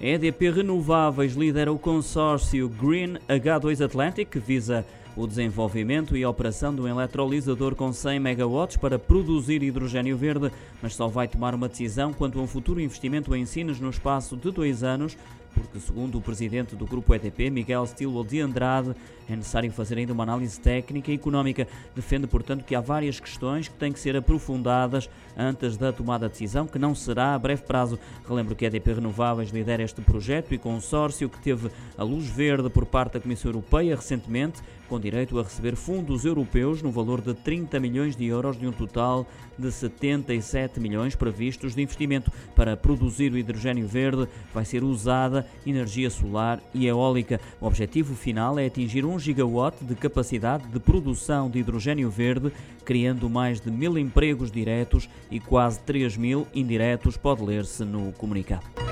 A EDP Renováveis lidera o consórcio Green H2 Atlantic, que visa o desenvolvimento e a operação de um eletrolisador com 100 megawatts para produzir hidrogênio verde, mas só vai tomar uma decisão quanto a um futuro investimento em Sines no espaço de dois anos, porque, segundo o presidente do grupo EDP, Miguel Stilo de Andrade, é necessário fazer ainda uma análise técnica e económica. Defende, portanto, que há várias questões que têm que ser aprofundadas antes da tomada de decisão, que não será a breve prazo. Relembro que a EDP Renováveis lidera este projeto e consórcio que teve a luz verde por parte da Comissão Europeia recentemente, com direito a receber fundos europeus no valor de 30 milhões de euros de um total de 77 milhões previstos de investimento para produzir o hidrogênio verde. Vai ser usada energia solar e eólica. O objetivo final é atingir 1 gigawatt de capacidade de produção de hidrogênio verde, criando mais de mil empregos diretos e quase 3 mil indiretos, pode ler-se no comunicado.